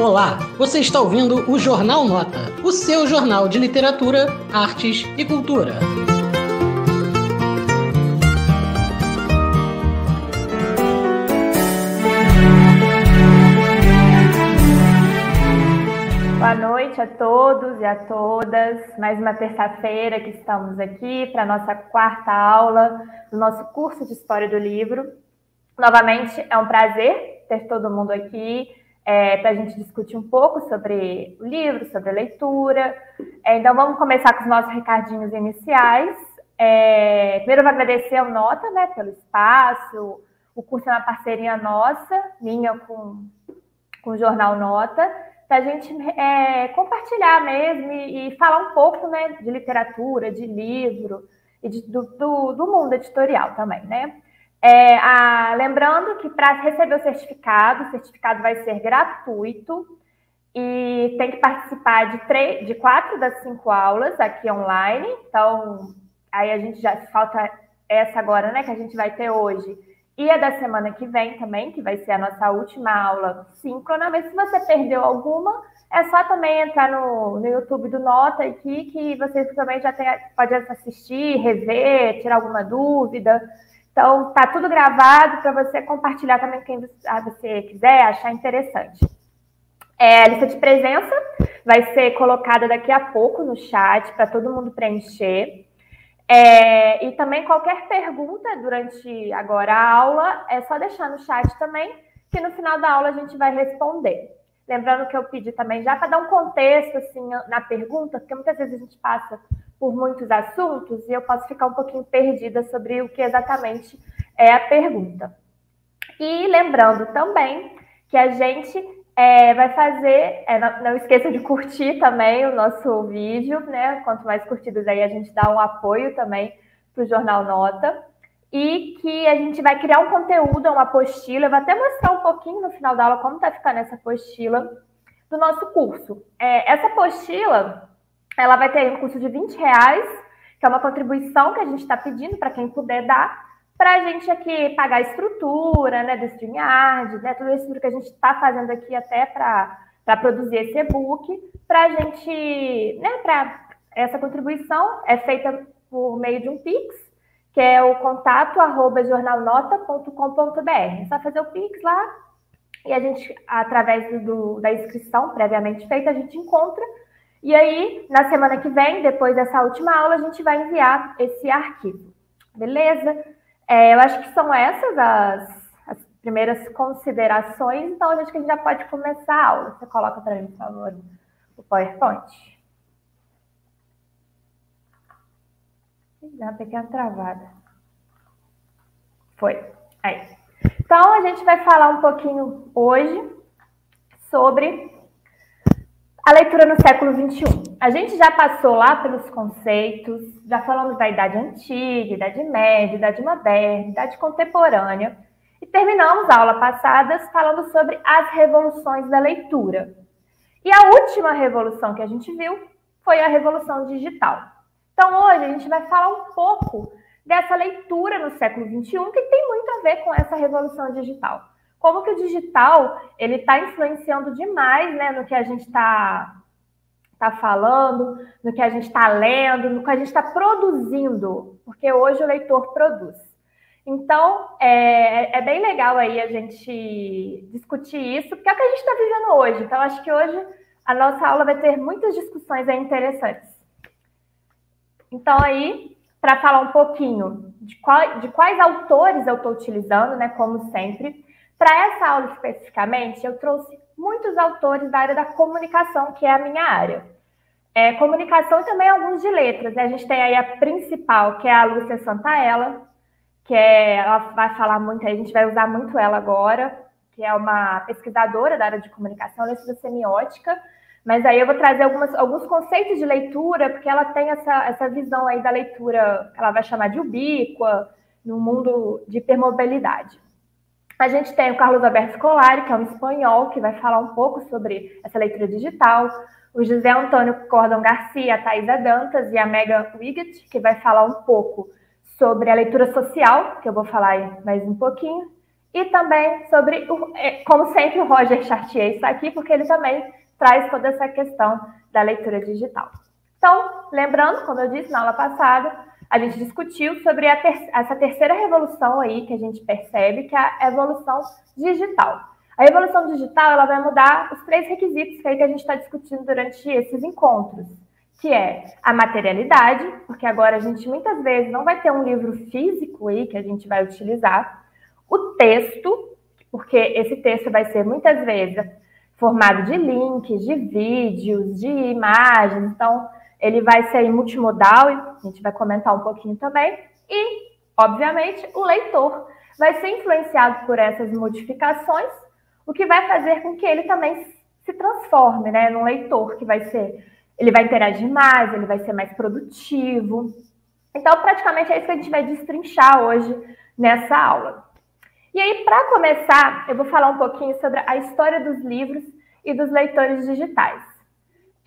Olá, você está ouvindo o Jornal Nota, o seu jornal de literatura, artes e cultura. Boa noite a todos e a todas. Mais uma terça-feira que estamos aqui para a nossa quarta aula do nosso curso de História do Livro. Novamente, é um prazer ter todo mundo aqui é, para a gente discutir um pouco sobre o livro, sobre a leitura. É, então, vamos começar com os nossos recadinhos iniciais. É, primeiro, eu vou agradecer ao Nota né, pelo espaço. O curso é uma parceria nossa, minha com, com o Jornal Nota, para a gente é, compartilhar mesmo e, e, falar um pouco né, de literatura, de livro e de, do, do, do mundo editorial também, né? É, a, lembrando que para receber o certificado, o certificado vai ser gratuito e tem que participar de, três, de quatro das cinco aulas aqui online. Então, aí a gente já falta essa agora, né, que a gente vai ter hoje. E a da semana que vem também, que vai ser a nossa última aula síncrona. Mas se você perdeu alguma, é só também entrar no, no YouTube do Nota aqui, que você também já tem, pode assistir, rever, tirar alguma dúvida. Então, tá tudo gravado para você compartilhar também com quem você quiser, achar interessante. É, a lista de presença vai ser colocada daqui a pouco no chat para todo mundo preencher. É, e também qualquer pergunta durante agora a aula, é só deixar no chat também, que no final da aula a gente vai responder. Lembrando que eu pedi também já para dar um contexto assim na pergunta, porque muitas vezes a gente passa por muitos assuntos e eu posso ficar um pouquinho perdida sobre o que exatamente é a pergunta. E lembrando também que a gente é, vai fazer, é, não, não, esqueça de curtir também o nosso vídeo, né? Quanto mais curtidas aí a gente dá um apoio também para o Jornal Nota. E que a gente vai criar um conteúdo, uma apostila. Eu vou até mostrar um pouquinho no final da aula como está ficando essa apostila do nosso curso. É, essa apostila ela vai ter um custo de 20 reais, que é uma contribuição que a gente está pedindo para quem puder dar, para a gente aqui pagar a estrutura, né, do StreamYard, né, tudo isso que a gente está fazendo aqui até para produzir esse e-book, para a gente, né, para essa contribuição é feita por meio de um Pix, que é o contato arroba jornalnota.com.br. É só fazer o Pix lá e a gente, através do, da inscrição previamente feita, a gente encontra e aí, na semana que vem, depois dessa última aula, a gente vai enviar esse arquivo. Beleza? É, eu acho que são essas as, as primeiras considerações, então acho que a gente já pode começar a aula. Você coloca para mim, por favor, o PowerPoint. Dá uma pequena travada. Foi. Aí. Então, a gente vai falar um pouquinho hoje sobre a leitura no século XXI. A gente já passou lá pelos conceitos, já falamos da Idade Antiga, Idade Média, Idade Moderna, Idade Contemporânea, e terminamos a aula passada falando sobre as revoluções da leitura. E a última revolução que a gente viu foi a revolução digital. Então, hoje a gente vai falar um pouco dessa leitura no século XXI, que tem muito a ver com essa revolução digital como que o digital ele está influenciando demais né, no que a gente está tá falando, no que a gente está lendo, no que a gente está produzindo, porque hoje o leitor produz. Então, é, é, bem legal aí a gente discutir isso, porque é o que a gente está vivendo hoje. Então, acho que hoje a nossa aula vai ter muitas discussões interessantes. Então, aí, para falar um pouquinho de, qual, de quais autores eu estou utilizando, né, como sempre, para essa aula especificamente, eu trouxe muitos autores da área da comunicação, que é a minha área. É, comunicação e também alguns de letras. Né? A gente tem aí a principal, que é a Lúcia Santaella, que é, ela vai falar muito, a gente vai usar muito ela agora, que é uma pesquisadora da área de comunicação, ela estuda semiótica, mas aí eu vou trazer algumas, alguns conceitos de leitura, porque ela tem essa, essa visão aí da leitura, ela vai chamar de ubíqua, no mundo de hipermobilidade. A gente tem o Carlos Alberto Scolari, que é um espanhol, que vai falar um pouco sobre essa leitura digital. O José Antônio Cordon Garcia, a Thaisa Dantas e a Megan Wiggett, que vai falar um pouco sobre a leitura social, que eu vou falar mais um pouquinho. e também sobre, o, é, como sempre, o Roger Chartier está aqui, porque ele também traz toda essa questão da leitura digital. Então, lembrando, como eu disse na aula passada, a gente discutiu sobre ter essa terceira revolução aí que a gente percebe, que é a evolução digital. A evolução digital ela vai mudar os três requisitos que, aí que a gente está discutindo durante esses encontros, que é a materialidade, porque agora a gente muitas vezes não vai ter um livro físico aí que a gente vai utilizar, o texto, porque esse texto vai ser muitas vezes formado de links, de vídeos, de imagens, então ele vai ser multimodal, a gente vai comentar um pouquinho também, e, obviamente, o leitor vai ser influenciado por essas modificações, o que vai fazer com que ele também se transforme, né, num leitor que vai ser, ele vai interagir mais, ele vai ser mais produtivo. Então, praticamente é isso que a gente vai destrinchar hoje nessa aula. E aí, para começar, eu vou falar um pouquinho sobre a história dos livros e dos leitores digitais.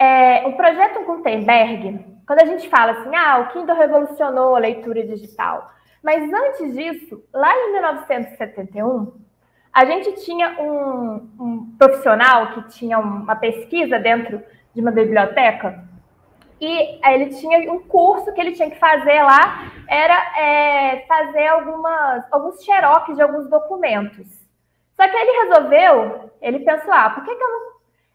É, o projeto Gutenberg, quando a gente fala assim, ah, o Kindle revolucionou a leitura digital, mas antes disso, lá em 1971, a gente tinha um, um profissional que tinha uma pesquisa dentro de uma biblioteca e ele tinha um curso que ele tinha que fazer lá, era é, fazer algumas, alguns xerox de alguns documentos. Só que ele resolveu, ele pensou, ah, por que, que eu, não,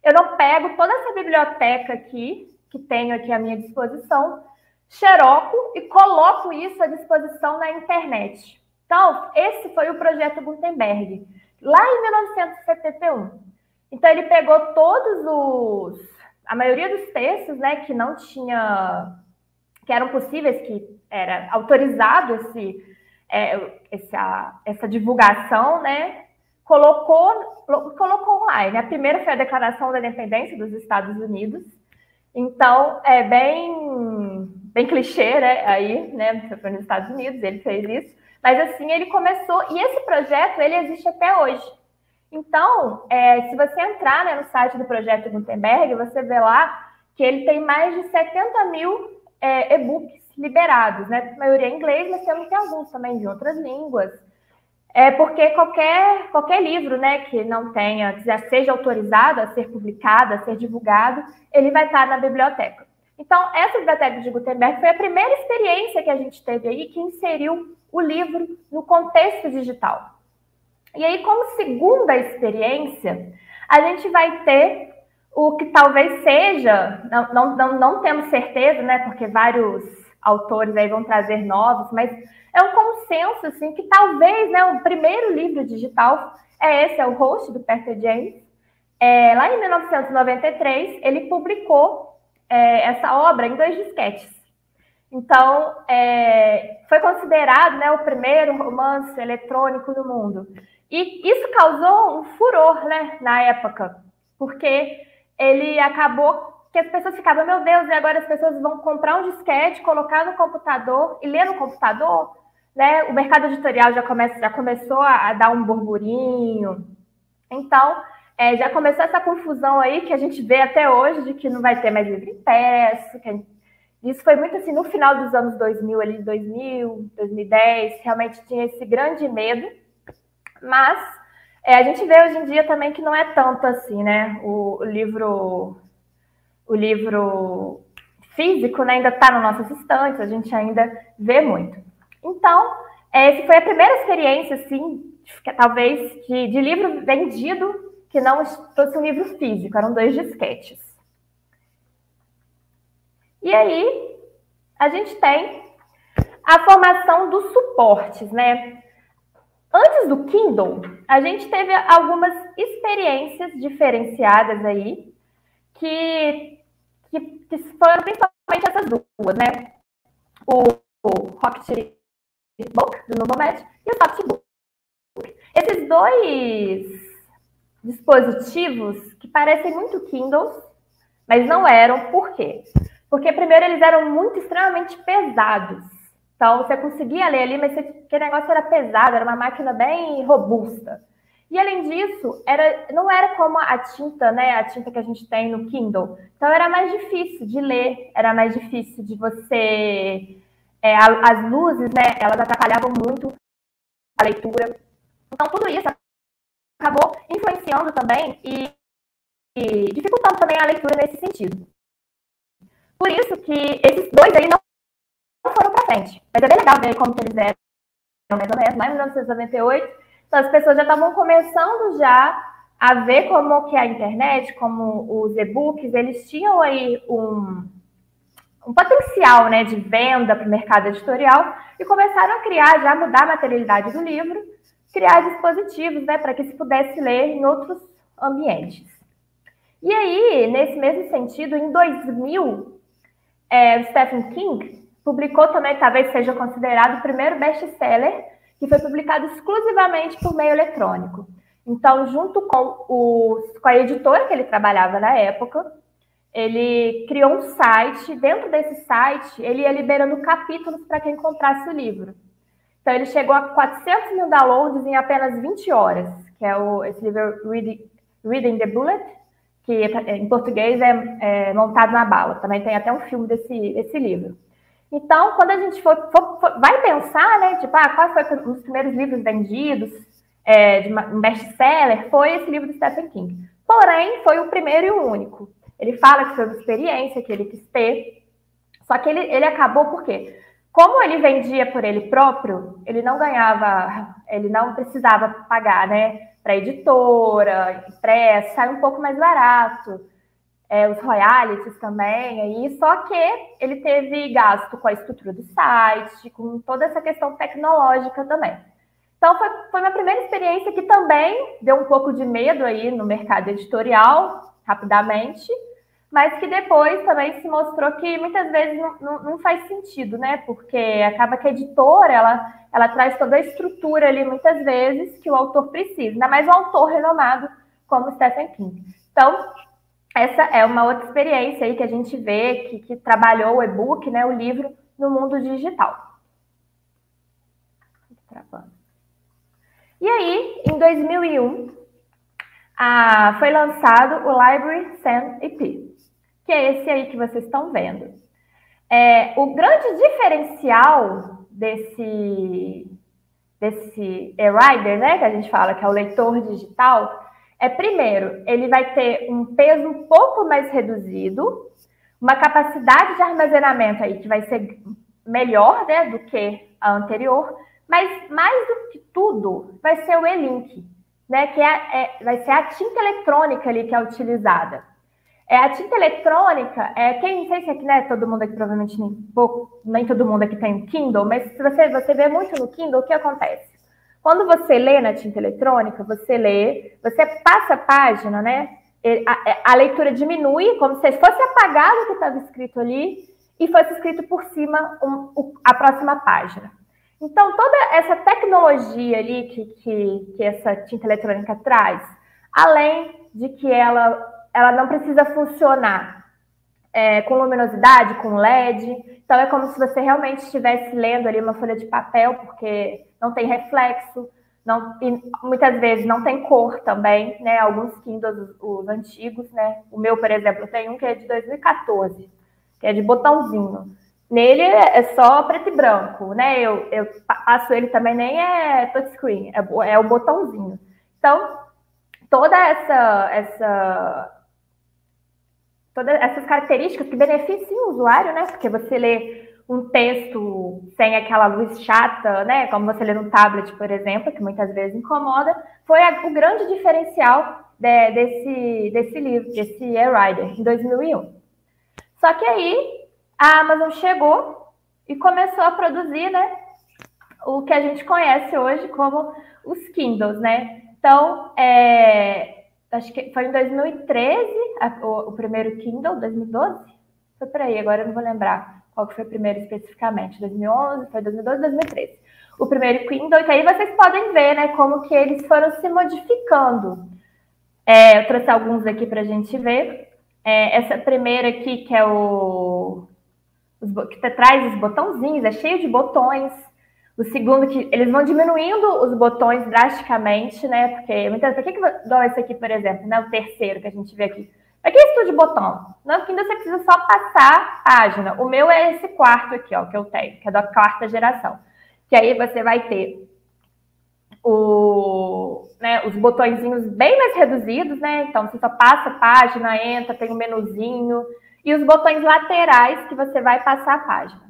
eu não pego toda essa biblioteca aqui, que tenho aqui à minha disposição, xeroco e coloco isso à disposição na internet. Então, esse foi o projeto Gutenberg, lá em 1971. Então, ele pegou todos os a maioria dos textos, né, que não tinha, que eram possíveis, que era autorizado esse, é, essa, essa divulgação, né, colocou, colocou online. A primeira foi a Declaração da Independência dos Estados Unidos. Então, é bem, bem clichê, né, aí, né, foi nos Estados Unidos, ele fez isso. Mas, assim, ele começou, e esse projeto, ele existe até hoje. Então, é, se você entrar né, no site do Projeto Gutenberg, você vê lá que ele tem mais de 70 mil é, e-books liberados, né? A maioria em inglês, mas temos alguns também de outras línguas. É porque qualquer, qualquer livro né, que não tenha, seja autorizado a ser publicado, a ser divulgado, ele vai estar na biblioteca. Então, essa biblioteca de Gutenberg foi a primeira experiência que a gente teve aí que inseriu o livro no contexto digital. E aí, como segunda experiência, a gente vai ter o que talvez seja, não, não, não, não temos certeza, né? Porque vários autores aí vão trazer novos, mas é um consenso, assim, que talvez, né, o primeiro livro digital é esse, é o Host, do Peter James. É, lá em 1993, ele publicou é, essa obra em dois disquetes. Então, é, foi considerado né, o primeiro romance eletrônico do mundo. E isso causou um furor, né, na época, porque ele acabou que as pessoas ficavam, meu Deus, e agora as pessoas vão comprar um disquete, colocar no computador e ler no computador, né? O mercado editorial já, começa, já começou a, a dar um burburinho. Então, é, já começou essa confusão aí que a gente vê até hoje de que não vai ter mais livro impresso. Que isso foi muito assim no final dos anos 2000, ali 2000, 2010, realmente tinha esse grande medo mas é, a gente vê hoje em dia também que não é tanto assim, né? O, o livro, o livro físico né, ainda está nas nossas estantes, a gente ainda vê muito. Então, é, essa foi a primeira experiência, assim, que, talvez, de, de livro vendido que não fosse um livro físico, eram dois disquetes. E aí, a gente tem a formação dos suportes, né? Antes do Kindle, a gente teve algumas experiências diferenciadas aí, que, que, que foram principalmente essas duas, né? O, o Rocket Book, do Novomed, e o Softbook. Esses dois dispositivos que parecem muito Kindles, mas não eram, por quê? Porque, primeiro, eles eram muito extremamente pesados. Então, você conseguia ler ali, mas aquele negócio era pesado, era uma máquina bem robusta. E além disso, era, não era como a tinta, né? A tinta que a gente tem no Kindle. Então era mais difícil de ler, era mais difícil de você. É, as luzes, né? Elas atrapalhavam muito a leitura. Então, tudo isso acabou influenciando também e, e dificultando também a leitura nesse sentido. Por isso que esses dois aí não foram para frente. Mas é bem legal ver como que eles eram, mais ou menos, lá em 1998. Então, as pessoas já estavam começando já a ver como que a internet, como os e-books, eles tinham aí um, um potencial né, de venda para o mercado editorial e começaram a criar, já mudar a materialidade do livro, criar dispositivos né, para que se pudesse ler em outros ambientes. E aí, nesse mesmo sentido, em 2000, é, Stephen King publicou também, talvez seja considerado o primeiro best-seller que foi publicado exclusivamente por meio eletrônico. Então, junto com, o, com a editora que ele trabalhava na época, ele criou um site. Dentro desse site, ele ia liberando capítulos para quem comprasse o livro. Então, ele chegou a 400 mil downloads em apenas 20 horas, que é o, esse livro Reading, Reading the Bullet, que em português é, é, Montado na Bala. Também tem até um filme desse, desse livro. Então, quando a gente for, for, for vai pensar, né, tipo, ah, qual foi um dos primeiros livros vendidos é, de um best-seller, foi esse livro do Stephen King. Porém, foi o primeiro e o único. Ele fala que foi uma experiência que ele quis ter, só que ele, ele acabou por quê? Como ele vendia por ele próprio, ele não ganhava, ele não precisava pagar, né, para editora, impressa, sai um pouco mais barato é, os royalties também, aí, só que ele teve gasto com a estrutura do site, com toda essa questão tecnológica também. Então, foi, foi minha primeira experiência que também deu um pouco de medo aí no mercado editorial, rapidamente, mas que depois também se mostrou que muitas vezes não, não, não, faz sentido, né? Porque acaba que a editora, ela, ela traz toda a estrutura ali, muitas vezes, que o autor precisa, ainda mais um autor renomado como Stephen King. Então, essa é uma outra experiência aí que a gente vê que, que trabalhou o e-book, né, o livro, no mundo digital. E aí, em 2001, ah, foi lançado o Library Send EP, que é esse aí que vocês estão vendo. É, o grande diferencial desse, desse e-rider, né, que a gente fala que é o leitor digital, é, primeiro, ele vai ter um peso um pouco mais reduzido, uma capacidade de armazenamento aí que vai ser melhor né, do que a anterior, mas mais do que tudo, vai ser o e-link, né, que é, é, vai ser a tinta eletrônica ali que é utilizada. É, a tinta eletrônica, é, quem não sei se aqui, né, todo mundo aqui, provavelmente nem, pouco, nem todo mundo aqui tem Kindle, mas se você, você vê muito no Kindle, o que acontece? Quando você lê na tinta eletrônica, você lê, você passa a página, né? A, a leitura diminui, como se fosse apagado o que estava escrito ali e fosse escrito por cima um, a próxima página. Então, toda essa tecnologia ali que, que, que essa tinta eletrônica traz, além de que ela, ela não precisa funcionar é, com luminosidade, com LED. Então é como se você realmente estivesse lendo ali uma folha de papel, porque não tem reflexo, não, muitas vezes não tem cor também, né? Alguns Kindles, os, os antigos, né? O meu, por exemplo, tem um que é de 2014, que é de botãozinho. Nele é só preto e branco, né? Eu, eu passo ele também, nem é touchscreen, é, é o botãozinho. Então, toda essa, essa todas essas características que beneficiam o usuário, né? Porque você lê um texto sem aquela luz chata, né? Como você lê no tablet, por exemplo, que muitas vezes incomoda, foi a, o grande diferencial de, desse, desse livro, desse e-rider, em 2001. Só que aí a Amazon chegou e começou a produzir, né? O que a gente conhece hoje como os Kindles, né? Então, é, acho que foi em 2013, a, o, o, primeiro Kindle, 2012? Foi por aí, agora eu não vou lembrar qual que foi o primeiro especificamente, 2011, foi 2012, 2013. O primeiro Kindle, que aí vocês podem ver, né, como que eles foram se modificando. É, eu trouxe alguns aqui para a gente ver. É, essa primeira aqui, que é o... Os, que traz os botãozinhos, é cheio de botões. O segundo, que eles vão diminuindo os botões drasticamente, né? Porque muitas vezes, por que, igual esse aqui, por exemplo, né? O terceiro que a gente vê aqui. Para que isso de botão? Porque ainda você precisa só passar a página. O meu é esse quarto aqui, ó, que eu tenho, que é da quarta geração. Que aí você vai ter o, né, os botõezinhos bem mais reduzidos, né? Então você só passa a página, entra, tem um menuzinho, e os botões laterais que você vai passar a página.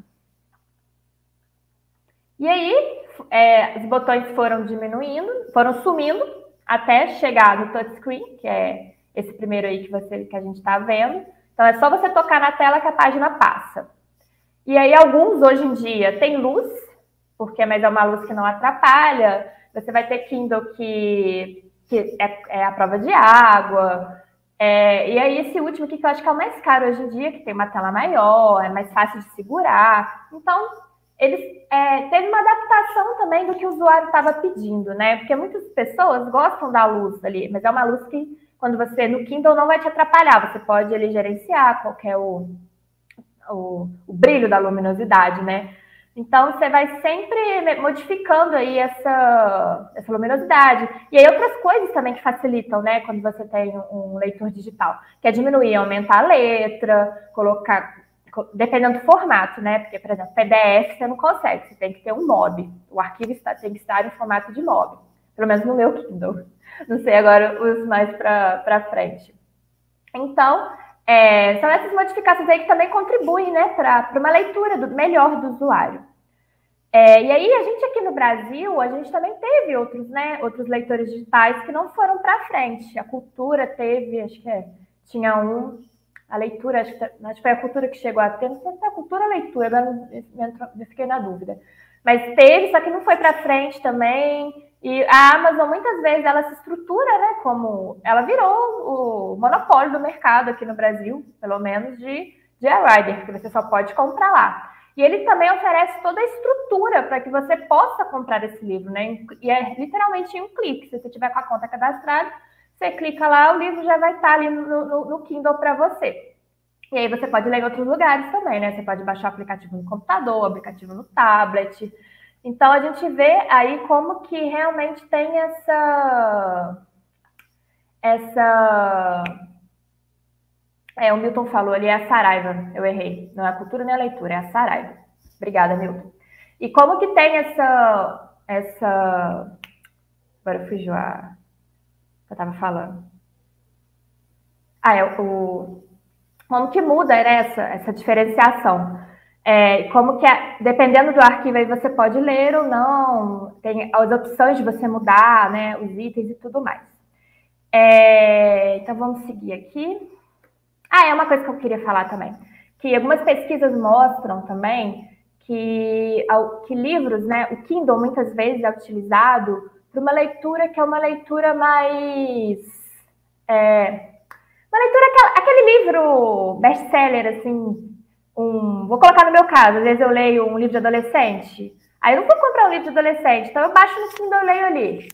E aí, é, os botões foram diminuindo, foram sumindo até chegar no touchscreen, que é esse primeiro aí que, você, que a gente está vendo. Então é só você tocar na tela que a página passa. E aí, alguns hoje em dia têm luz, porque mas é uma luz que não atrapalha. Você vai ter Kindle que, que é, é a prova de água. É, e aí, esse último aqui que eu acho que é o mais caro hoje em dia, que tem uma tela maior, é mais fácil de segurar. Então, eles é, teve uma adaptação também do que o usuário estava pedindo, né? Porque muitas pessoas gostam da luz ali, mas é uma luz que quando você no Kindle não vai te atrapalhar, você pode ele gerenciar qualquer o, o, o brilho da luminosidade, né? Então você vai sempre modificando aí essa, essa luminosidade. E aí outras coisas também que facilitam, né? Quando você tem um leitor digital, que é diminuir, aumentar a letra, colocar, dependendo do formato, né? Porque, por exemplo, PDF você não consegue, você tem que ter um MOB. O arquivo está, tem que estar em formato de MOB, pelo menos no meu Kindle. Não sei agora os mais para frente. Então, é, são essas modificações aí que também contribuem né, para uma leitura do, melhor do usuário. É, e aí, a gente aqui no Brasil, a gente também teve outros, né, outros leitores digitais que não foram para frente. A cultura teve, acho que é, tinha um, a leitura, acho que, acho que foi a cultura que chegou a ter, não sei se é a cultura ou a leitura, agora eu fiquei na dúvida. Mas teve, só que não foi para frente também. E a Amazon, muitas vezes, ela se estrutura, né? Como ela virou o monopólio do mercado aqui no Brasil, pelo menos, de, de rider que você só pode comprar lá. E ele também oferece toda a estrutura para que você possa comprar esse livro, né? E é literalmente em um clique. Se você tiver com a conta cadastrada, você clica lá, o livro já vai estar ali no, no, no Kindle para você. E aí você pode ler em outros lugares também, né? Você pode baixar o aplicativo no computador, o aplicativo no tablet. Então a gente vê aí como que realmente tem essa essa é, o Milton falou ali, é a Saraiva, eu errei. Não é a cultura nem a leitura, é a Saraiva. Obrigada, Milton. E como que tem essa. essa... Agora fugiu a. eu estava falando. Ah, é o. Como que muda né, essa, essa diferenciação? É, como que, é, dependendo do arquivo, aí você pode ler ou não, tem as opções de você mudar, né, os itens e tudo mais. É, então, vamos seguir aqui. Ah, é uma coisa que eu queria falar também, que algumas pesquisas mostram também que, que livros, né, o Kindle muitas vezes é utilizado para uma leitura que é uma leitura mais... É, uma leitura, aquele livro best-seller, assim, um. Vou colocar no meu caso, às vezes eu leio um livro de adolescente. Aí eu não vou comprar um livro de adolescente, então eu baixo no Kindle e leio ali.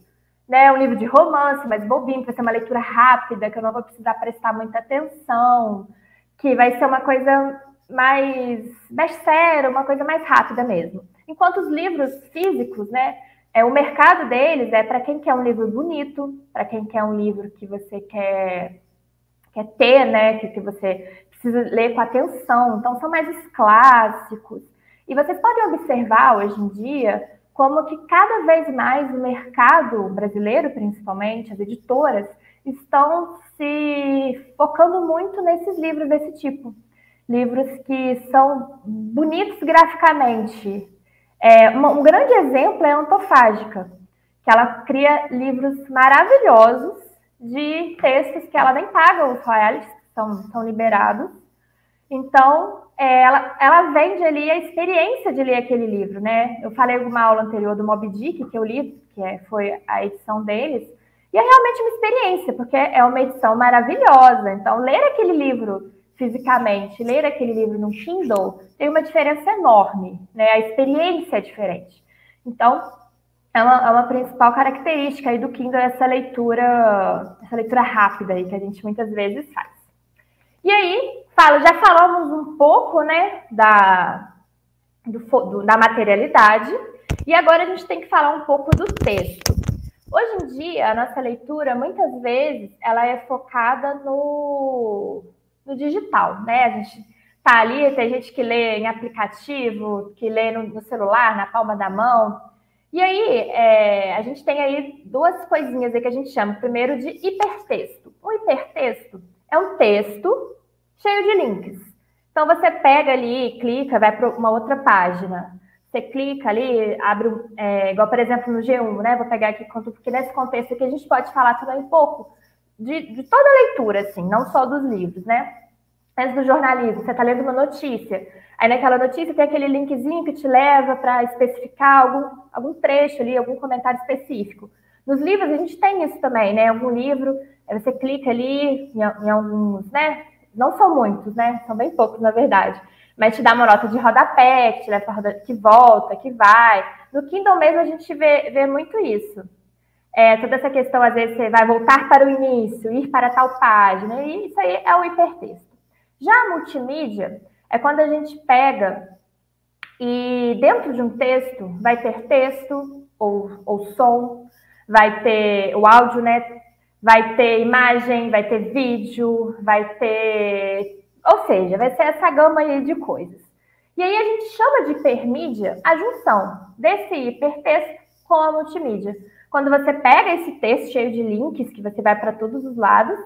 Né, um livro de romance, mais bobinho, para ser uma leitura rápida, que eu não vou precisar prestar muita atenção, que vai ser uma coisa mais best-seller, uma coisa mais rápida mesmo. Enquanto os livros físicos, né, é, o mercado deles é para quem quer um livro bonito, para quem quer um livro que você quer, quer ter, né, que, que você precisa ler com atenção. Então, são mais os clássicos. E vocês podem observar hoje em dia como que cada vez mais o mercado brasileiro, principalmente, as editoras, estão se focando muito nesses livros desse tipo. Livros que são bonitos graficamente. É, um grande exemplo é a Antofágica, que ela cria livros maravilhosos de textos que ela nem paga os royalties, são, são liberados. Então, é, ela, ela vende ali a experiência de ler aquele livro, né? Eu falei uma aula anterior do Moby Dick, que eu li, que é, foi a edição deles, e é realmente uma experiência, porque é uma edição maravilhosa. Então, ler aquele livro fisicamente, ler aquele livro no Kindle, tem uma diferença enorme, né? A experiência é diferente. Então, é uma, é uma principal característica aí do Kindle essa leitura, essa leitura rápida aí que a gente muitas vezes faz. E aí, falo, já falamos um pouco, né, da, do, do, da materialidade, e agora a gente tem que falar um pouco do texto. Hoje em dia, a nossa leitura, muitas vezes, ela é focada no, no digital, né? A gente tá ali, tem gente que lê em aplicativo, que lê no, no celular, na palma da mão. E aí, é, a gente tem aí duas coisinhas aí que a gente chama. Primeiro de hipertexto. O hipertexto é um texto cheio de links. Então, você pega ali, clica, vai para uma outra página. Você clica ali, abre, é, igual por exemplo no G1, né? Vou pegar aqui, porque nesse contexto aqui a gente pode falar também um pouco de, de toda a leitura, assim, não só dos livros, né? Mas do jornalismo, você está lendo uma notícia. Aí naquela notícia tem aquele linkzinho que te leva para especificar algum, algum trecho ali, algum comentário específico. Nos livros a gente tem isso também, né? Algum livro, você clica ali em, em alguns, né? Não são muitos, né? São bem poucos, na verdade. Mas te dá uma nota de rodapé, que te leva que volta, que vai. No Kindle mesmo a gente vê, vê muito isso. É, toda essa questão, às vezes, você vai voltar para o início, ir para tal página, e isso aí é o hipertexto. Já a multimídia, é quando a gente pega e dentro de um texto vai ter texto ou, ou som, vai ter o áudio, né? Vai ter imagem, vai ter vídeo, vai ter. Ou seja, vai ser essa gama aí de coisas. E aí a gente chama de hipermídia a junção desse hipertexto com a multimídia. Quando você pega esse texto cheio de links, que você vai para todos os lados,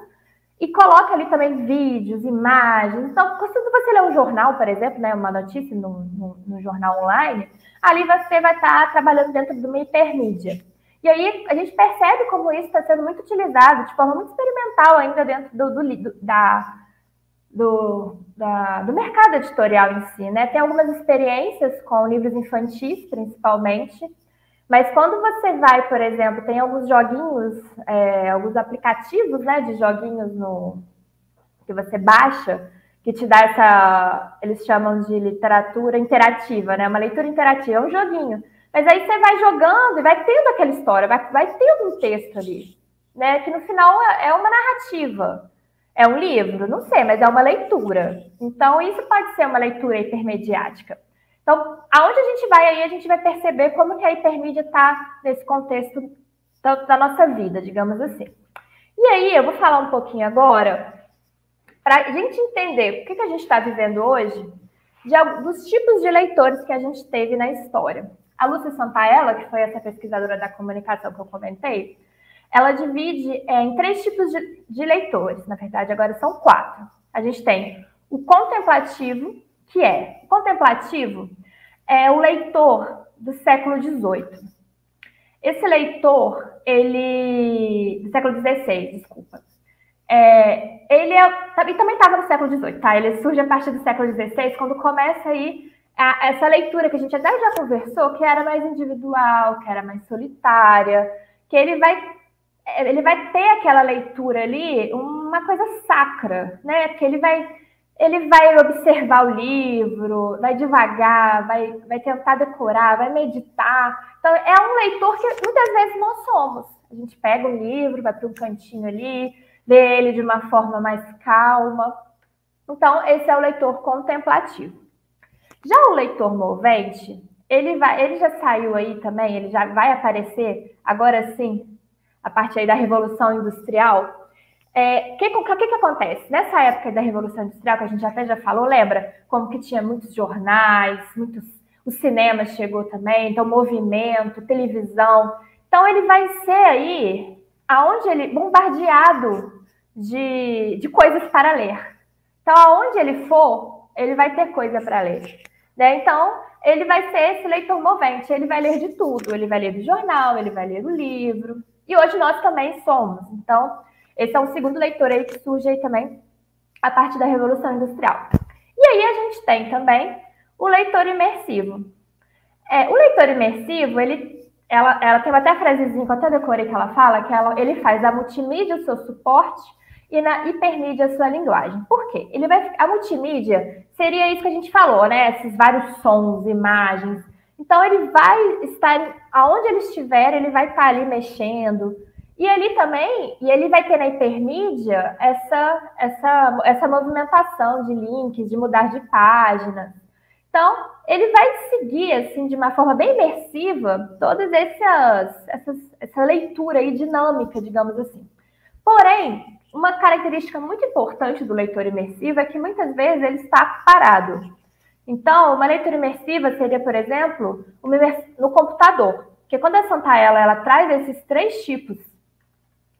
e coloca ali também vídeos, imagens. Então, quando você lê um jornal, por exemplo, né, uma notícia no, no, no jornal online, ali você vai estar trabalhando dentro de uma hipermídia. E aí a gente percebe como isso está sendo muito utilizado de forma muito experimental ainda dentro do, do, do da, do, da, do mercado editorial em si. Né? Tem algumas experiências com livros infantis, principalmente, mas quando você vai, por exemplo, tem alguns joguinhos, é, alguns aplicativos né, de joguinhos no, que você baixa, que te dá essa. Eles chamam de literatura interativa, né? Uma leitura interativa, é um joguinho. Mas aí você vai jogando e vai tendo aquela história, vai, vai tendo um texto ali, né? Que no final é, é uma narrativa. É um livro? Não sei, mas é uma leitura. Então, isso pode ser uma leitura hipermediática. Então, aonde a gente vai aí, a gente vai perceber como que a hipermídia está nesse contexto da, da, nossa vida, digamos assim. E aí, eu vou falar um pouquinho agora, para a gente entender o que, que a gente está vivendo hoje, de, dos tipos de leitores que a gente teve na história. A Lúcia Santaella, que foi essa pesquisadora da comunicação que eu comentei, ela divide é, em três tipos de, de leitores, na verdade, agora são quatro. A gente tem o contemplativo, que é contemplativo é o leitor do século XVIII. Esse leitor, ele do século XVI, desculpa. É, ele é, também estava no século XVIII, tá? Ele surge a partir do século XVI, quando começa aí a, essa leitura que a gente até já conversou, que era mais individual, que era mais solitária, que ele vai ele vai ter aquela leitura ali, uma coisa sacra, né? Que ele vai ele vai observar o livro, vai devagar, vai, vai tentar decorar, vai meditar. Então, é um leitor que muitas vezes nós somos. A gente pega um livro, vai para um cantinho ali, lê ele de uma forma mais calma. Então, esse é o leitor contemplativo. Já o leitor movente, ele, vai, ele já saiu aí também, ele já vai aparecer, agora sim, a partir aí da Revolução Industrial, é, que, o que, que acontece? Nessa época da Revolução Industrial, que a gente até já falou, lembra como que tinha muitos jornais, muitos, o cinema chegou também, então movimento, televisão. Então ele vai ser aí, aonde ele, bombardeado de, de coisas para ler. Então aonde ele for, ele vai ter coisa para ler. Né? Então ele vai ser esse leitor movente, ele vai ler de tudo, ele vai ler o jornal, ele vai ler o livro. E hoje nós também somos. Então esse é um segundo leitor aí que surge aí também a partir da Revolução Industrial. E aí a gente tem também o leitor imersivo. É, o leitor imersivo, ele, ela, ela tem até a frasezinha que eu até decorei que ela fala, que ela, ele faz a multimídia o seu suporte e na hipermídia a sua linguagem. Por quê? Ele vai, a multimídia seria isso que a gente falou, né? Esses vários sons, imagens. Então ele vai estar aonde ele estiver, ele vai estar ali mexendo, e ali também, e ele vai ter na hipermídia essa, essa, essa movimentação de links, de mudar de página. Então, ele vai seguir, assim, de uma forma bem imersiva, todas essas, essas essa leitura aí dinâmica, digamos assim. Porém, uma característica muito importante do leitor imersivo é que muitas vezes ele está parado. Então, uma leitura imersiva seria, por exemplo, no computador. Porque quando a Santa Ela, ela traz esses três tipos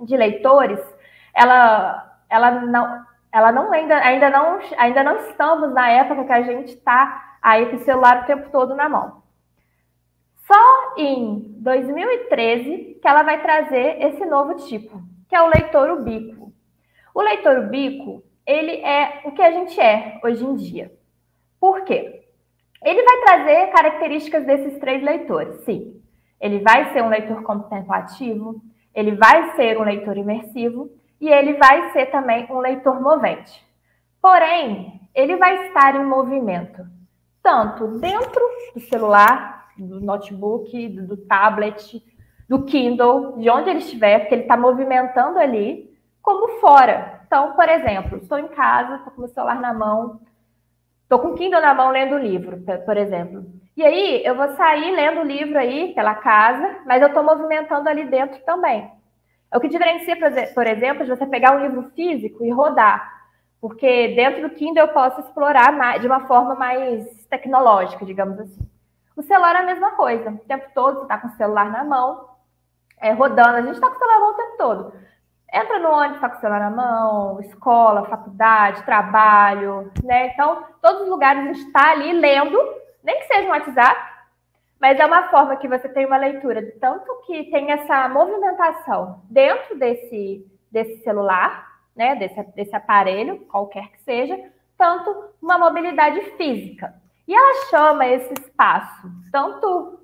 de leitores, ela, ela não, ela não ainda, ainda não, ainda não estamos na época que a gente está aí com o celular o tempo todo na mão. Só em 2013 que ela vai trazer esse novo tipo, que é o leitor ubíquo. O leitor ubíquo, ele é o que a gente é hoje em dia. Por quê? Ele vai trazer características desses três leitores, sim. Ele vai ser um leitor contemplativo, ele vai ser um leitor imersivo e ele vai ser também um leitor movente. Porém, ele vai estar em movimento, tanto dentro do celular, do notebook, do, tablet, do Kindle, de onde ele estiver, porque ele está movimentando ali, como fora. Então, por exemplo, estou em casa, estou com o celular na mão, estou com o Kindle na mão lendo o livro, por exemplo. E aí, eu vou sair lendo o livro aí pela casa, mas eu estou movimentando ali dentro também. É o que diferencia, por exemplo, de você pegar um livro físico e rodar. Porque dentro do Kindle eu posso explorar de uma forma mais tecnológica, digamos assim. O celular é a mesma coisa. O tempo todo você está com o celular na mão, é, rodando. A gente está com o celular na mão o tempo todo. Entra no ônibus, está com o celular na mão, escola, faculdade, trabalho, né? Então, todos os lugares a gente está ali lendo, nem que seja um WhatsApp, mas é uma forma que você tem uma leitura, tanto que tem essa movimentação dentro desse, desse celular, né, desse, desse aparelho, qualquer que seja, tanto uma mobilidade física. E ela chama esse espaço, tanto.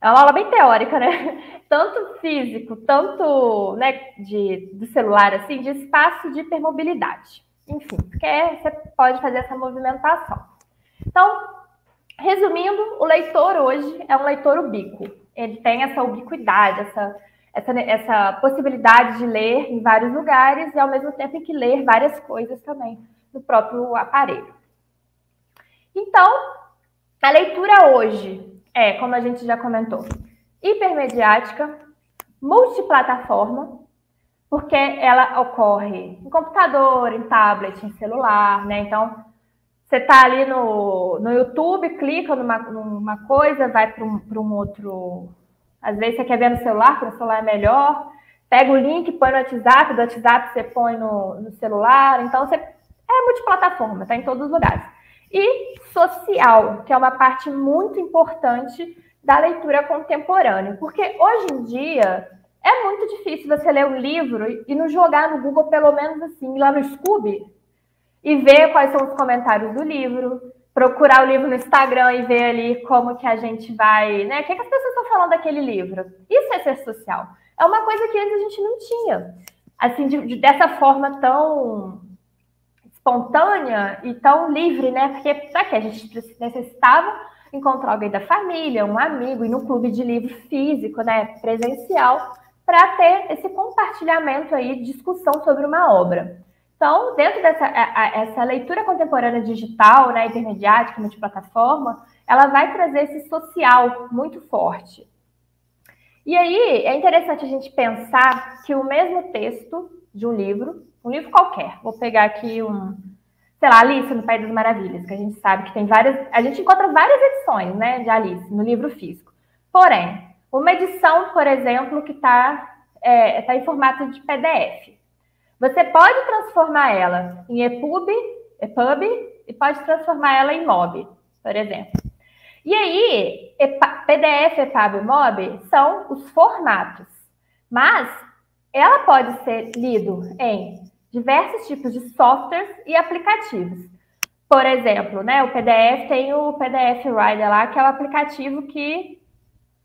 É uma aula bem teórica, né? Tanto físico, tanto né, de, do celular, assim, de espaço de hipermobilidade. Enfim, porque você pode fazer essa movimentação. Então, resumindo, o leitor hoje é um leitor ubíquo. Ele tem essa ubiquidade, essa essa, essa possibilidade de ler em vários lugares e, ao mesmo tempo, que ler várias coisas também no próprio aparelho. Então, a leitura hoje é, como a gente já comentou, hipermediática, multiplataforma, porque ela ocorre em computador, em tablet, em celular, né? Então, você está ali no, no YouTube, clica numa, numa coisa, vai para um, um outro às vezes você quer ver no celular, porque o celular é melhor. Pega o link, põe no WhatsApp, do WhatsApp você põe no, no celular. Então, você é multiplataforma, está em todos os lugares. E social, que é uma parte muito importante da leitura contemporânea. Porque hoje em dia é muito difícil você ler um livro e não jogar no Google, pelo menos assim, lá no Scooby, e ver quais são os comentários do livro, procurar o livro no Instagram e ver ali como que a gente vai, né? O que, que as pessoas estão falando daquele livro? Isso é ser social. É uma coisa que antes a gente não tinha. Assim, de, de, dessa forma tão espontânea e tão livre, né? Porque para que a gente necessitava encontrar alguém da família, um amigo, e no clube de livro físico, né? Presencial, para ter esse compartilhamento aí, discussão sobre uma obra. Então, dentro dessa essa leitura contemporânea digital, né, intermediática, multiplataforma, ela vai trazer esse social muito forte. E aí, é interessante a gente pensar que o mesmo texto de um livro, um livro qualquer, vou pegar aqui um, sei lá, Alice no País das Maravilhas, que a gente sabe que tem várias, a gente encontra várias edições, né, de Alice no livro físico. Porém, uma edição, por exemplo, que está é, tá em formato de PDF. Você pode transformar ela em EPUB, EPUB e pode transformar ela em MOB, por exemplo. E aí, PDF, EPUB e MOB são os formatos, mas ela pode ser lido em diversos tipos de softwares e aplicativos. Por exemplo, né, o PDF tem o PDF Rider lá, que é o aplicativo que,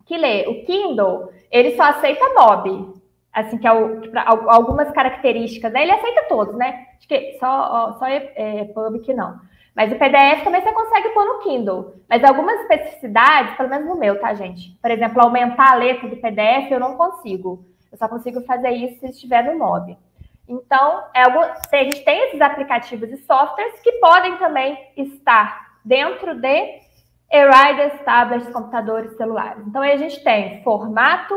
que lê. O Kindle, ele só aceita MOB, assim, que é algumas características, né? Ele aceita todos, né? Acho que só, só é, é, que não. Mas o PDF também você consegue pôr no Kindle. Mas algumas especificidades, pelo menos no meu, tá, gente? Por exemplo, aumentar a letra do PDF eu não consigo. Eu só consigo fazer isso se estiver no mob. Então, é algum, a gente tem esses aplicativos e softwares que podem também estar dentro de e-riders, tablets, computadores, celulares. Então, aí a gente tem formato,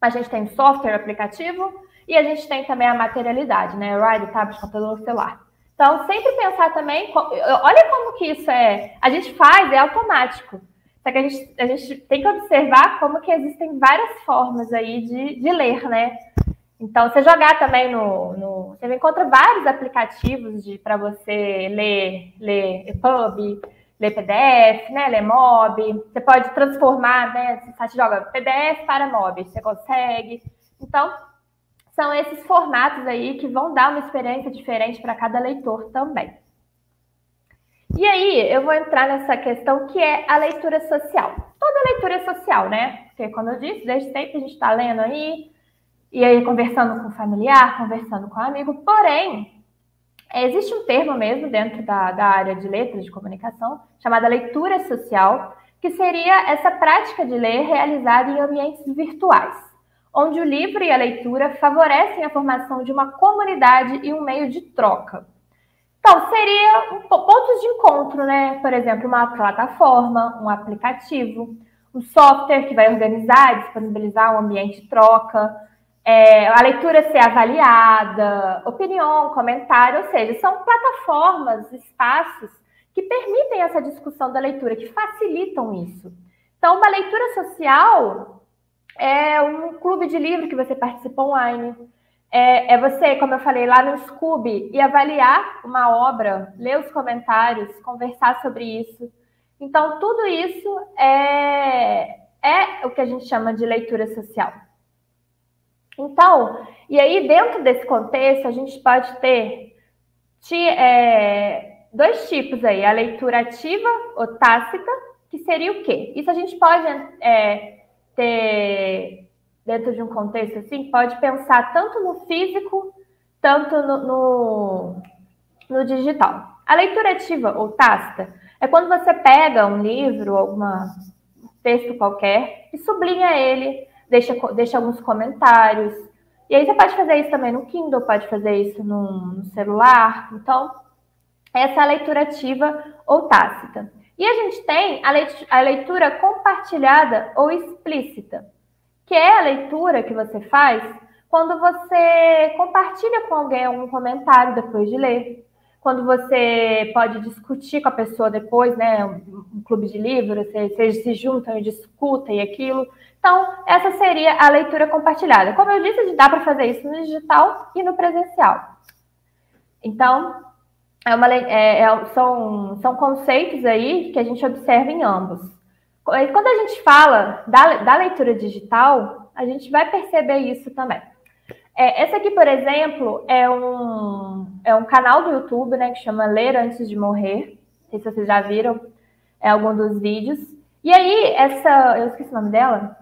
a gente tem software aplicativo e a gente tem também a materialidade, né? Ride, tablet, computador, celular. Então, sempre pensar também, olha como que isso é, a gente faz, é automático. Só que a gente, a gente tem que observar como que existem várias formas aí de, de ler, né? Então, você jogar também no, no você encontra vários aplicativos para você ler, ler EPUB, ler PDF, né, ler MOB. Você pode transformar, né? Você joga PDF para MOB, você consegue. Então, são esses formatos aí que vão dar uma experiência diferente para cada leitor também. E aí, eu vou entrar nessa questão que é a leitura social. Toda leitura é social, né? Porque, como eu disse, desde sempre a gente está lendo aí, e aí conversando com o familiar, conversando com o amigo. Porém, existe um termo mesmo dentro da, da área de letras de comunicação, chamada leitura social, que seria essa prática de ler realizada em ambientes virtuais, onde o livro e a leitura favorecem a formação de uma comunidade e um meio de troca. Então, seria um, pontos de encontro, né? Por exemplo, uma plataforma, um aplicativo, um software que vai organizar e disponibilizar um ambiente de troca, é, a leitura ser avaliada, opinião, comentário, ou seja, são plataformas, espaços que permitem essa discussão da leitura, que facilitam isso. Então, uma leitura social é um clube de livro que você participa online. É, é você, como eu falei lá no Scooby, e avaliar uma obra, ler os comentários, conversar sobre isso. Então, tudo isso é, é o que a gente chama de leitura social. Então, e aí dentro desse contexto, a gente pode ter é, dois tipos aí, a leitura ativa ou tácita, que seria o quê? Isso a gente pode é, ter, dentro de um contexto assim, pode pensar tanto no físico, tanto no, no, no digital. A leitura ativa ou tácita é quando você pega um livro, algum texto qualquer, e sublinha ele, deixa, deixa alguns comentários. E aí você pode fazer isso também no Kindle, pode fazer isso no, no celular. Então, essa é a leitura ativa ou tácita. E a gente tem a leitura, a leitura compartilhada ou explícita, que é a leitura que você faz quando você compartilha com alguém algum comentário depois de ler quando você pode discutir com a pessoa depois, né? Um, um clube de livros, vocês se juntam e discutem aquilo. Então, essa seria a leitura compartilhada. Como eu disse, dá para fazer isso no digital e no presencial. Então, é uma, é, é, são, são conceitos aí que a gente observa em ambos. Quando a gente fala da, da leitura digital, a gente vai perceber isso também. É, esse aqui, por exemplo, é um, é um canal do YouTube, né, que chama Ler Antes de Morrer. Não sei se vocês já viram é, algum dos vídeos. E aí, essa, eu esqueci o nome dela,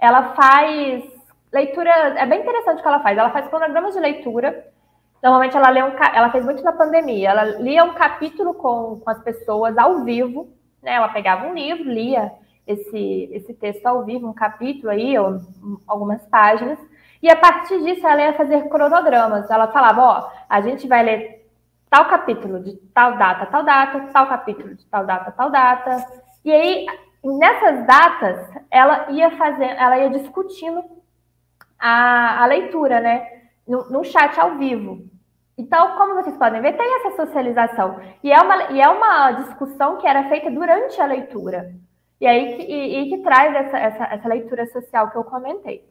ela faz leitura, é bem interessante o que ela faz. Ela faz cronogramas de leitura. Normalmente ela lê um, ela fez muito na pandemia. Ela lia um capítulo com, com as pessoas ao vivo, né? Ela pegava um livro, lia esse, esse texto ao vivo, um capítulo aí, ou algumas páginas, e a partir disso, ela ia fazer cronogramas. Ela falava: ó, a gente vai ler tal capítulo de tal data, tal data, tal capítulo de tal data, tal data. E aí, nessas datas, ela ia fazer, ela ia discutindo a, a leitura, né? No, no chat ao vivo. Então, como vocês podem ver, tem essa socialização. E é uma, e é uma discussão que era feita durante a leitura. E aí e, e que traz essa, essa, essa leitura social que eu comentei.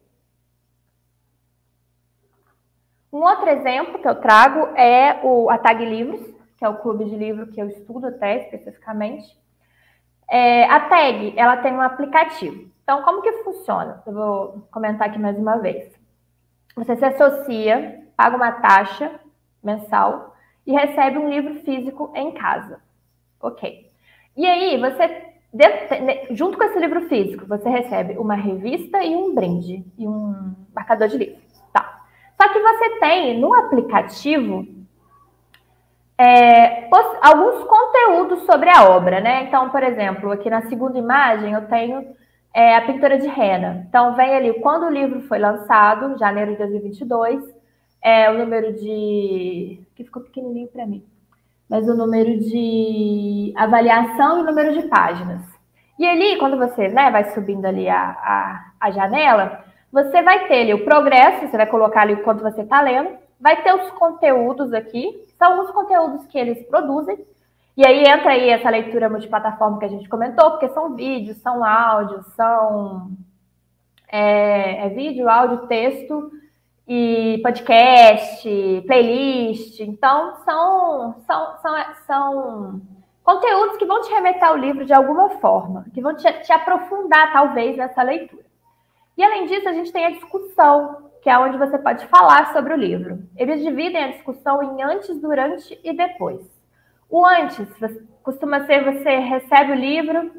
Um outro exemplo que eu trago é o, a Tag Livros, que é o clube de livro que eu estudo até especificamente. É, a Tag, ela tem um aplicativo. Então, como que funciona? Eu vou comentar aqui mais uma vez. Você se associa, paga uma taxa mensal e recebe um livro físico em casa. Ok. E aí, você, junto com esse livro físico, você recebe uma revista e um brinde, e um marcador de livro. Só que você tem no aplicativo é, alguns conteúdos sobre a obra, né? Então, por exemplo, aqui na segunda imagem eu tenho é, a pintura de rena. Então, vem ali quando o livro foi lançado, janeiro de 2022, é, o número de. que ficou pequenininho para mim. Mas o número de avaliação e o número de páginas. E ali, quando você né, vai subindo ali a, a, a janela, você vai ter ali o progresso, você vai colocar ali o quanto você está lendo, vai ter os conteúdos aqui, são os conteúdos que eles produzem, E aí entra aí essa leitura multiplataforma que a gente comentou, porque são vídeos, são áudios, são é, é vídeo, áudio, texto e podcast, playlist. Então, são, são, são, são conteúdos que vão te remeter ao livro de alguma forma, que vão te, te aprofundar, talvez, nessa leitura. E, além disso, a gente tem a discussão, que é onde você pode falar sobre o livro. Eles dividem a discussão em antes, durante e depois. O antes costuma ser você recebe o livro,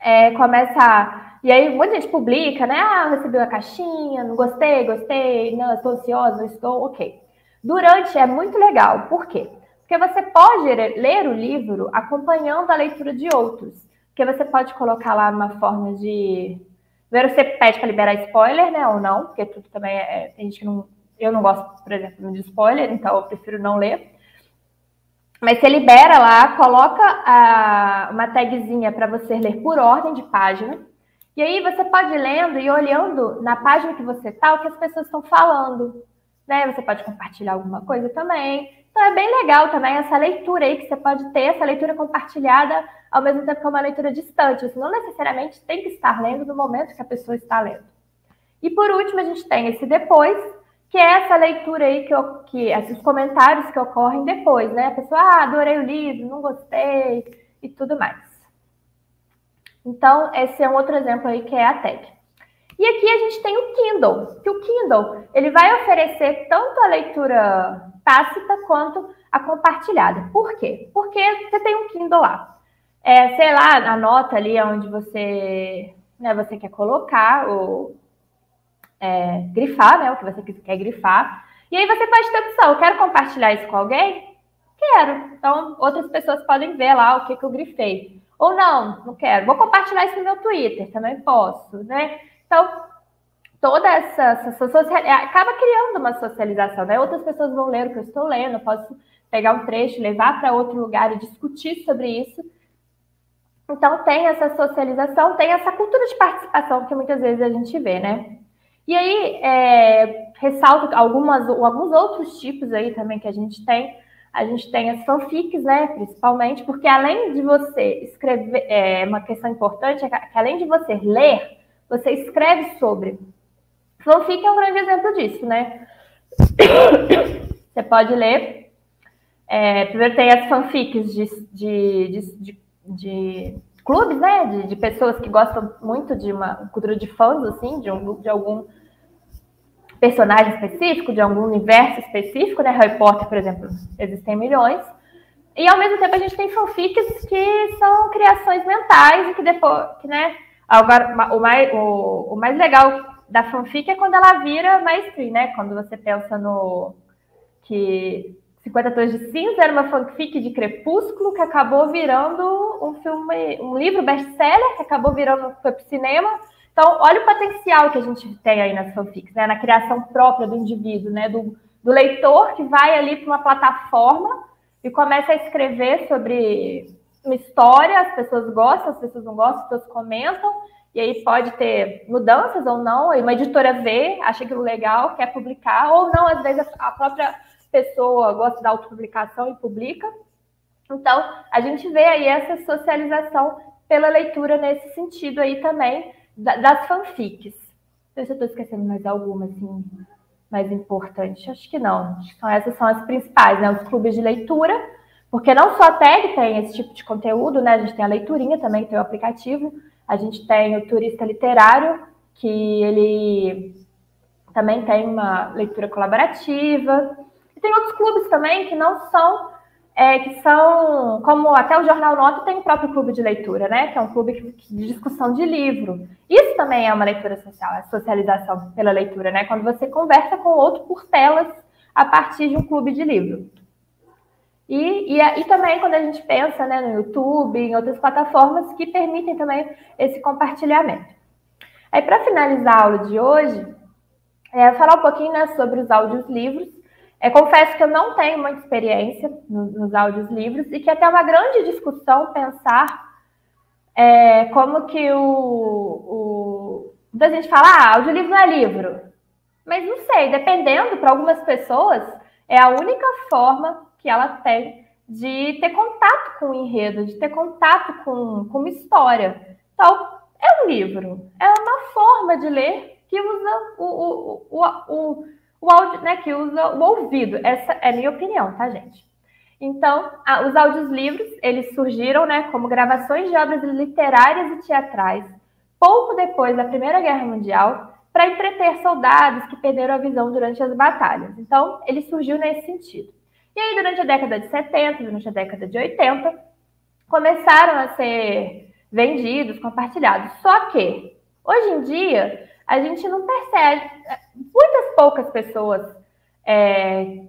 é, começa a e aí, muita gente publica, né? Ah, recebi a caixinha, não gostei, gostei, não, estou ansiosa, não estou, ok. Durante é muito legal, por quê? Porque você pode ler o livro acompanhando a leitura de outros. Porque você pode colocar lá uma forma de. Primeiro você pede para liberar spoiler, né? Ou não, porque tudo também é. Tem gente que não. Eu não gosto, por exemplo, de spoiler, então eu prefiro não ler. Mas você libera lá, coloca a, uma tagzinha para você ler por ordem de página. E aí você pode ir lendo e olhando na página que você está o que as pessoas estão falando. Né? Você pode compartilhar alguma coisa também. Então é bem legal também essa leitura aí que você pode ter, essa leitura compartilhada, ao mesmo tempo que é uma leitura distante. Você não necessariamente tem que estar lendo no momento que a pessoa está lendo. E por último, a gente tem esse depois, que é essa leitura aí que, eu, que esses comentários que ocorrem depois, né? A pessoa, ah, adorei o livro, não gostei e tudo mais. Então, esse é um outro exemplo aí que é a tag. E aqui a gente tem o Kindle, que o Kindle ele vai oferecer tanto a leitura tácita quanto a compartilhada. Por quê? Porque você tem um Kindle lá. É, sei lá, anota ali onde você, né, você quer colocar ou é, grifar, né, o que você quer grifar. E aí você pode ter opção, eu quero compartilhar isso com alguém? Quero. Então, outras pessoas podem ver lá o que, que eu grifei. Ou não, não quero. Vou compartilhar isso no meu Twitter, também posso, né? Então, toda essa, essa, essa é, acaba criando uma socialização, né? Outras pessoas vão ler o que eu estou lendo, eu posso pegar um trecho, levar para outro lugar e discutir sobre isso. Então, tem essa socialização, tem essa cultura de participação que muitas vezes a gente vê, né? E aí, é, ressalto algumas, alguns outros tipos aí também que a gente tem, a gente tem as fanfics, né, principalmente, porque além de você escrever, é, uma questão importante é que além de você ler, você escreve sobre. Fanfic é um grande exemplo disso, né? Você pode ler. É, primeiro tem as fanfics de, de, de, de, de clubes, né? De, de, pessoas que gostam muito de uma cultura de fãs, assim, de, um, de algum personagem específico, de algum universo específico, né? Harry Potter, por exemplo, existem milhões. E ao mesmo tempo a gente tem fanfics que são criações mentais e que depois, que, né? Agora, o mais, o, o mais legal da fanfic é quando ela vira mainstream, né? Quando você pensa no que 50 Tons de Cinza era uma fanfic de Crepúsculo que acabou virando um filme, um livro best-seller que acabou virando foi pro cinema. Então, olha o potencial que a gente tem aí nas fanfics, né? na criação própria do indivíduo, né? do, do leitor que vai ali para uma plataforma e começa a escrever sobre uma história, as pessoas gostam, as pessoas não gostam, as pessoas comentam, e aí pode ter mudanças ou não, e uma editora vê, acha aquilo legal, quer publicar, ou não, às vezes a própria pessoa gosta da autopublicação e publica. Então, a gente vê aí essa socialização pela leitura nesse sentido aí também, das fanfics. Não sei se eu estou esquecendo mais alguma, assim, mais importante. Acho que não. São, essas são as principais, né? Os clubes de leitura, porque não só a tag tem esse tipo de conteúdo, né? A gente tem a leiturinha também, tem o aplicativo. A gente tem o turista literário, que ele também tem uma leitura colaborativa. Tem outros clubes também que não são é, que são, como até o Jornal Nota tem o próprio clube de leitura, né? Que é um clube de discussão de livro. Isso também é uma leitura social, é socialização pela leitura, né? Quando você conversa com outro por telas a partir de um clube de livro. E, e, e também quando a gente pensa né, no YouTube, em outras plataformas que permitem também esse compartilhamento. Aí, para finalizar a aula de hoje, é, falar um pouquinho né, sobre os áudios livros é, confesso que eu não tenho muita experiência nos, nos áudios livros e que é até uma grande discussão pensar é, como que o, o. Gente fala, ah, audiolivro não é livro. Mas não sei, dependendo, para algumas pessoas, é a única forma que ela tem de ter contato com o enredo, de ter contato com, com uma história. Então, é um livro, é uma forma de ler que usa o, o, o, o, o áudio, né, que usa o ouvido. Essa é a minha opinião, tá, gente? Então, a, os audiolivros, eles surgiram, né, como gravações de obras literárias e teatrais, pouco depois da Primeira Guerra Mundial, para entreter soldados que perderam a visão durante as batalhas. Então, ele surgiu nesse sentido. E aí, durante a década de 70, durante a década de 80, começaram a ser vendidos, compartilhados. Só que, hoje em dia, a gente não percebe, muitas poucas pessoas é,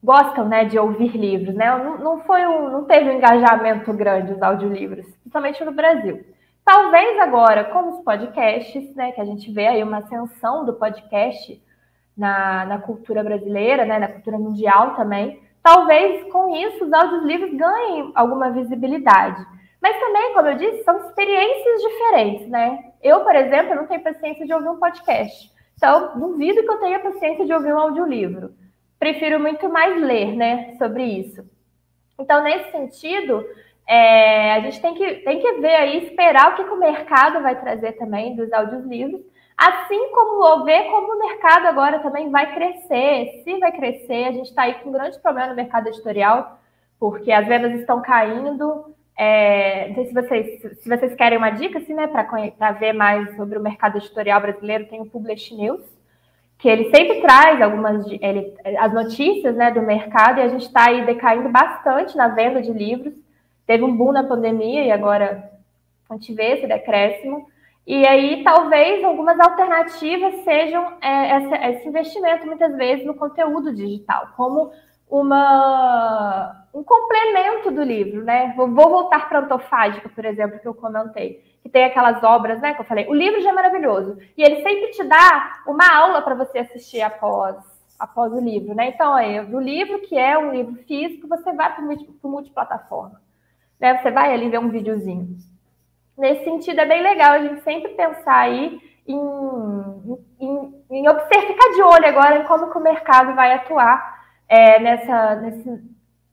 gostam né, de ouvir livros, né? Não, não, foi um, não teve um engajamento grande os audiolivros, principalmente no Brasil. Talvez agora, com os podcasts, né, que a gente vê aí uma ascensão do podcast na, na cultura brasileira, né, na cultura mundial também, talvez com isso os audiolivros ganhem alguma visibilidade. Mas também, como eu disse, são experiências diferentes, né? Eu, por exemplo, não tenho paciência de ouvir um podcast. Então, duvido que eu tenha paciência de ouvir um audiolivro. Prefiro muito mais ler, né, sobre isso. Então, nesse sentido, é, a gente tem que, tem que ver aí, esperar o que, que o mercado vai trazer também dos audiolivros Assim como ver como o mercado agora também vai crescer, se vai crescer, a gente está aí com um grande problema no mercado editorial, porque as vendas estão caindo. É, não sei se vocês, se vocês querem uma dica, assim, né, para ver mais sobre o mercado editorial brasileiro, tem o Publish News, que ele sempre traz algumas ele, as notícias né, do mercado e a gente está aí decaindo bastante na venda de livros. Teve um boom na pandemia e agora a gente vê esse decréscimo. E aí, talvez algumas alternativas sejam é, esse investimento, muitas vezes, no conteúdo digital, como uma, um complemento do livro, né? Vou, vou voltar para Antofágica, por exemplo, que eu comentei, que tem aquelas obras, né, que eu falei. O livro já é maravilhoso, e ele sempre te dá uma aula para você assistir após, após o livro, né? Então, aí, do livro, que é um livro físico, você vai para o multiplataforma. Né? Você vai ali ver um videozinho. Nesse sentido, é bem legal a gente sempre pensar aí em, em, em observar, ficar de olho agora em como que o mercado vai atuar é, nessa, nesse,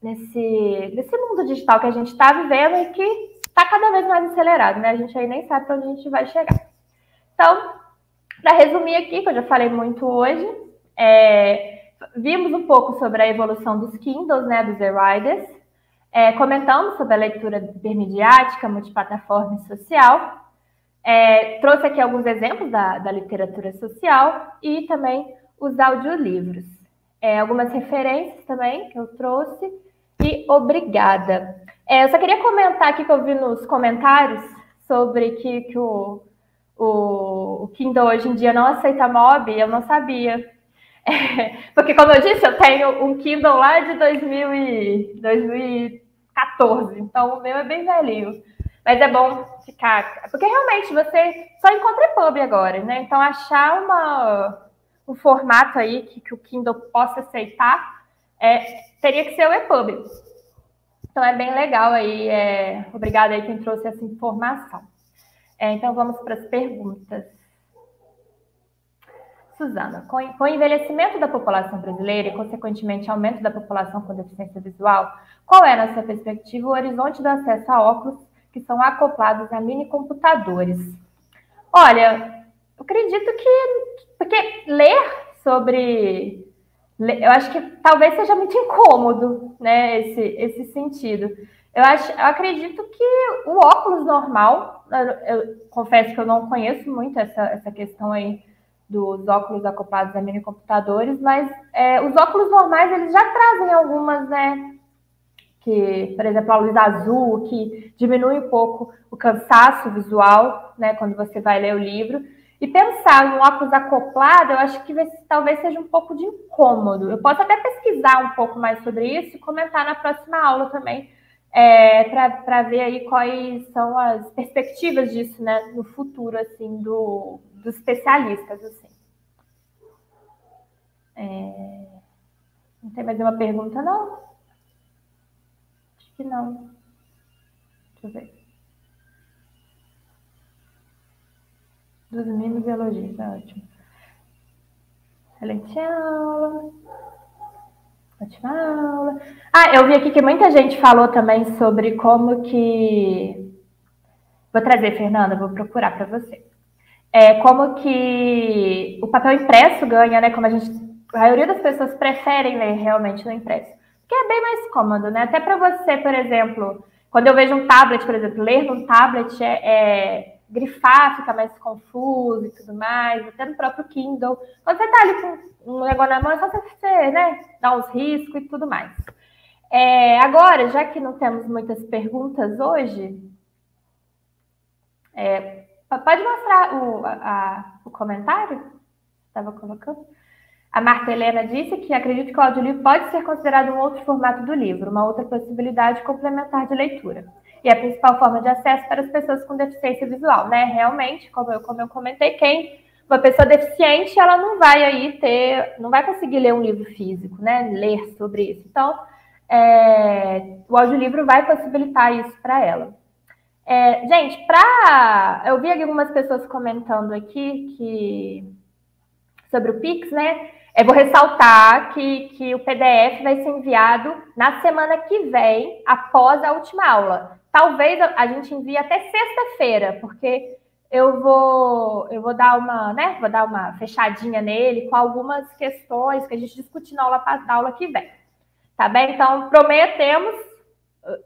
nesse, nesse mundo digital que a gente está vivendo e que está cada vez mais acelerado, né? A gente aí nem sabe para onde a gente vai chegar. Então, para resumir aqui, que eu já falei muito hoje, é, vimos um pouco sobre a evolução dos Kindles, né, dos e-riders, é, comentamos sobre a leitura intermediática, multiplataforma e social. É, trouxe aqui alguns exemplos da, da, literatura social e também os audiolivros. É, algumas referências também que eu trouxe e obrigada. É, eu só queria comentar aqui que eu vi nos comentários sobre que, que o, o, o Kindle hoje em dia não aceita mob, eu não sabia. É, porque, como eu disse, eu tenho um Kindle lá de 2000 e, 2014, então o meu é bem velhinho. Mas é bom ficar. Porque realmente você só encontra EPUB agora, né? Então, achar uma, um formato aí que, que o Kindle possa aceitar é, teria que ser o EPUB. Então, é bem legal aí. É... Obrigada aí quem trouxe essa informação. É, então, vamos para as perguntas. Suzana, com, com o envelhecimento da população brasileira e, consequentemente, aumento da população com deficiência visual, qual é, na sua perspectiva, o horizonte do acesso a óculos que são acoplados a mini computadores? Olha, acredito que. Porque ler sobre. Eu acho que talvez seja muito incômodo, né, esse, esse sentido. Eu, acho, eu acredito que o óculos normal, eu, eu confesso que eu não conheço muito essa, essa questão aí dos óculos acoplados a mini computadores, mas é, os óculos normais eles já trazem algumas, né? Que, por exemplo, a luz azul, que diminui um pouco o cansaço visual, né? Quando você vai ler o livro. E pensar no óculos acoplado, eu acho que talvez seja um pouco de incômodo. Eu posso até pesquisar um pouco mais sobre isso e comentar na próxima aula também, é, para ver aí quais são as perspectivas disso, né, no futuro, assim, do, dos especialistas, assim. É... Não tem mais uma pergunta, não? Acho que não. Deixa eu ver. Dos mimos e elogios, é ótimo. Excelente aula. Ótima aula. Ah, eu vi aqui que muita gente falou também sobre como que. Vou trazer, Fernanda, vou procurar para você. É, como que o papel impresso ganha, né? Como a gente. A maioria das pessoas preferem ler realmente no impresso. Porque é bem mais cômodo, né? Até para você, por exemplo, quando eu vejo um tablet, por exemplo, ler num tablet é, é grifar fica mais confuso e tudo mais, até no próprio Kindle. Quando você está ali com um negócio na mão, é só você né, dar uns riscos e tudo mais. É, agora, já que não temos muitas perguntas hoje, é, pode mostrar o, a, o comentário? Estava colocando. A Marta Helena disse que acredita que o audiolivro pode ser considerado um outro formato do livro, uma outra possibilidade complementar de leitura e a principal forma de acesso para as pessoas com deficiência visual, né? Realmente, como eu, como eu comentei, quem uma pessoa deficiente, ela não vai aí ter, não vai conseguir ler um livro físico, né? Ler sobre isso. Então, é, o audiolivro vai possibilitar isso para ela. É, gente, para eu vi algumas pessoas comentando aqui que sobre o Pix, né? Eu vou ressaltar que, que o PDF vai ser enviado na semana que vem, após a última aula. Talvez a gente envie até sexta-feira, porque eu vou eu vou dar uma, né? Vou dar uma fechadinha nele com algumas questões que a gente discutir na aula, na aula que vem. Tá bem? Então, prometemos,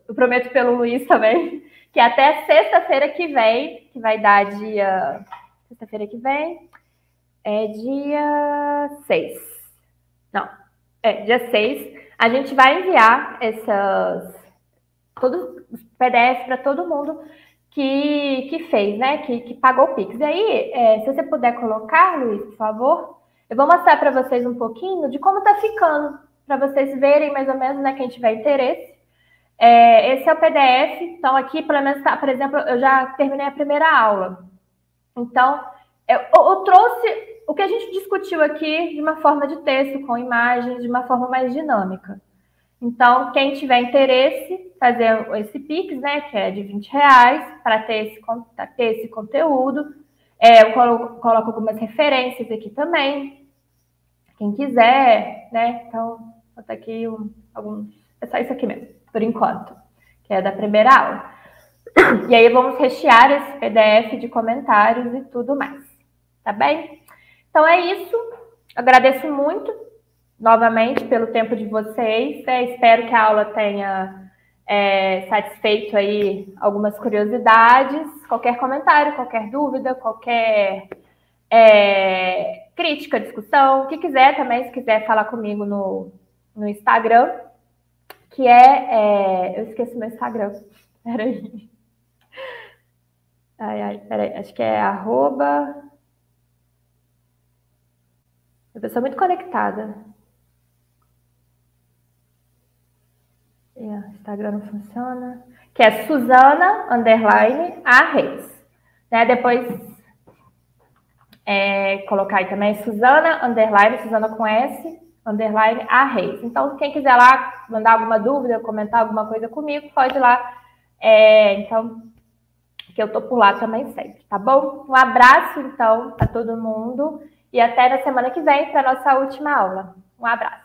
eu prometo pelo Luiz também, que até sexta-feira que vem, que vai dar dia. Sexta-feira que vem, é dia 6. Não, é dia 6. A gente vai enviar essas todos os PDF para todo mundo que, que fez, né? Que, que pagou o Pix. E aí, é, se você puder colocar, Luiz, por favor, eu vou mostrar para vocês um pouquinho de como está ficando, para vocês verem mais ou menos, né? Quem tiver interesse. É, esse é o PDF. Então, aqui, pelo menos, tá, por exemplo, eu já terminei a primeira aula. Então, eu, eu trouxe o que a gente discutiu aqui de uma forma de texto, com imagens, de uma forma mais dinâmica. Então, quem tiver interesse, fazer esse Pix, né, que é de 20 reais, para ter esse, ter esse conteúdo. É, eu coloco, coloco, algumas referências aqui também. Quem quiser, né? Então, vou botar aqui um, alguns. É só isso aqui mesmo, por enquanto, que é da primeira aula. E aí vamos rechear esse PDF de comentários e tudo mais. Tá bem? Então é isso. Agradeço muito novamente pelo tempo de vocês. É, espero que a aula tenha é, satisfeito aí algumas curiosidades. Qualquer comentário, qualquer dúvida, qualquer é, crítica, discussão, o que quiser também, se quiser falar comigo no, no Instagram, que é, é. Eu esqueci meu Instagram. Peraí. Ai, ai, peraí. Acho que é arroba. Uma pessoa muito conectada. Yeah, Instagram não funciona. Que é Suzana Underline A Reis. Né? Depois é, colocar aí também Suzana Underline, Suzana com S, Underline A Reis. Então, quem quiser lá mandar alguma dúvida, comentar alguma coisa comigo, pode ir lá. É, então, que eu tô por lá também sempre, tá bom? Um abraço, então, para todo mundo e até na semana que vem para nossa última aula. Um abraço.